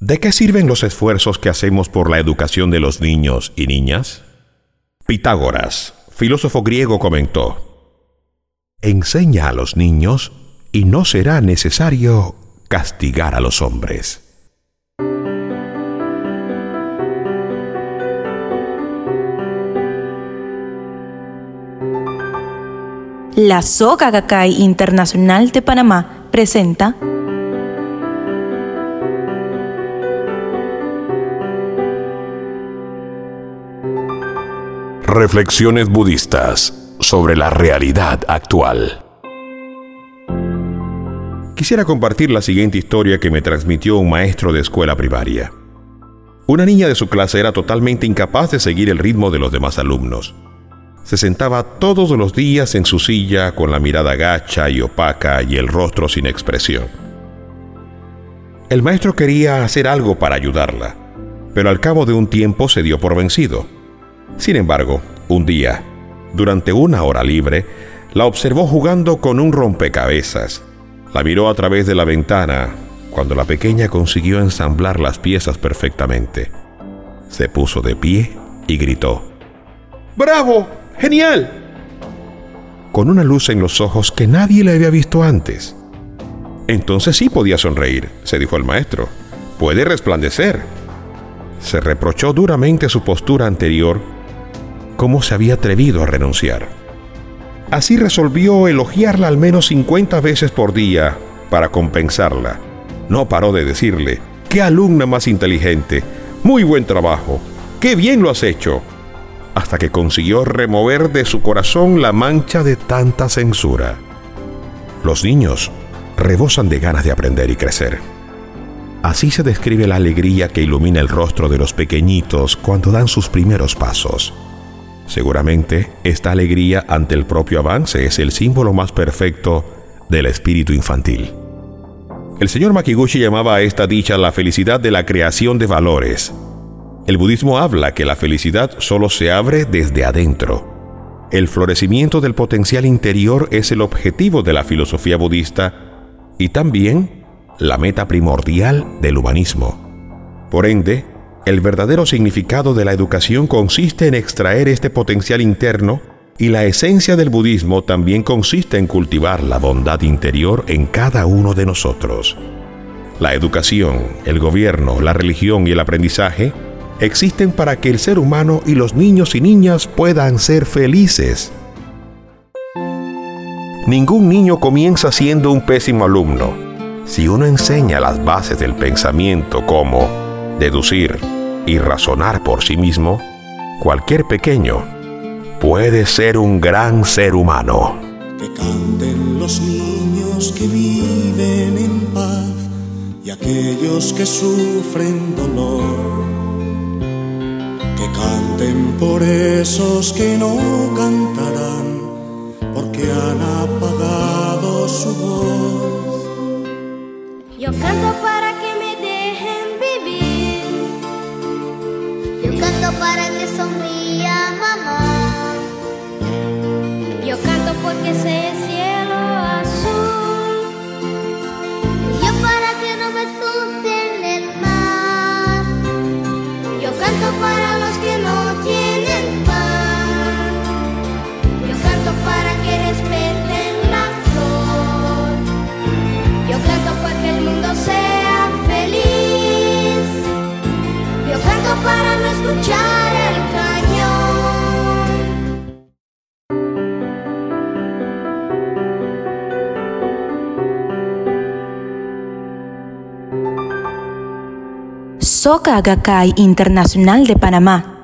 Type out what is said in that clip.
¿De qué sirven los esfuerzos que hacemos por la educación de los niños y niñas? Pitágoras, filósofo griego, comentó, Enseña a los niños y no será necesario castigar a los hombres. La Soga Gakkai Internacional de Panamá presenta Reflexiones budistas sobre la realidad actual. Quisiera compartir la siguiente historia que me transmitió un maestro de escuela primaria. Una niña de su clase era totalmente incapaz de seguir el ritmo de los demás alumnos se sentaba todos los días en su silla con la mirada gacha y opaca y el rostro sin expresión. El maestro quería hacer algo para ayudarla, pero al cabo de un tiempo se dio por vencido. Sin embargo, un día, durante una hora libre, la observó jugando con un rompecabezas. La miró a través de la ventana cuando la pequeña consiguió ensamblar las piezas perfectamente. Se puso de pie y gritó. ¡Bravo! ¡Genial! Con una luz en los ojos que nadie le había visto antes. Entonces sí podía sonreír, se dijo el maestro. Puede resplandecer. Se reprochó duramente su postura anterior, cómo se había atrevido a renunciar. Así resolvió elogiarla al menos 50 veces por día para compensarla. No paró de decirle, qué alumna más inteligente, muy buen trabajo, qué bien lo has hecho hasta que consiguió remover de su corazón la mancha de tanta censura. Los niños rebosan de ganas de aprender y crecer. Así se describe la alegría que ilumina el rostro de los pequeñitos cuando dan sus primeros pasos. Seguramente esta alegría ante el propio avance es el símbolo más perfecto del espíritu infantil. El señor Makiguchi llamaba a esta dicha la felicidad de la creación de valores, el budismo habla que la felicidad solo se abre desde adentro. El florecimiento del potencial interior es el objetivo de la filosofía budista y también la meta primordial del humanismo. Por ende, el verdadero significado de la educación consiste en extraer este potencial interno y la esencia del budismo también consiste en cultivar la bondad interior en cada uno de nosotros. La educación, el gobierno, la religión y el aprendizaje existen para que el ser humano y los niños y niñas puedan ser felices. Ningún niño comienza siendo un pésimo alumno. Si uno enseña las bases del pensamiento como deducir y razonar por sí mismo, cualquier pequeño puede ser un gran ser humano. Que canten los niños que viven en paz y aquellos que sufren dolor que canten por esos que no cantarán, porque han apagado su voz. Yo canto para que me dejen vivir. Yo canto para que sonría mamá. Yo canto porque sé Soka Gakkai Internacional de Panamá